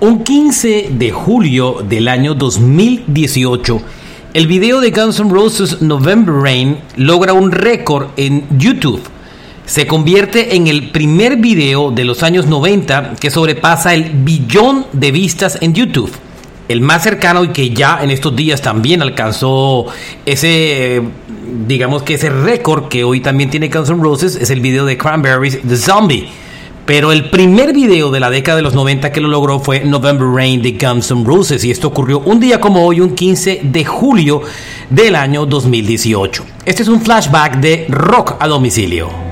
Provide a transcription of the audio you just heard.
Un 15 de julio del año 2018, el video de Guns N' Roses November Rain logra un récord en YouTube. Se convierte en el primer video de los años 90 que sobrepasa el billón de vistas en YouTube. El más cercano y que ya en estos días también alcanzó ese, digamos que ese récord que hoy también tiene Guns N' Roses es el video de Cranberries, The Zombie. Pero el primer video de la década de los 90 que lo logró fue November Rain de Guns N' Roses y esto ocurrió un día como hoy, un 15 de julio del año 2018. Este es un flashback de rock a domicilio.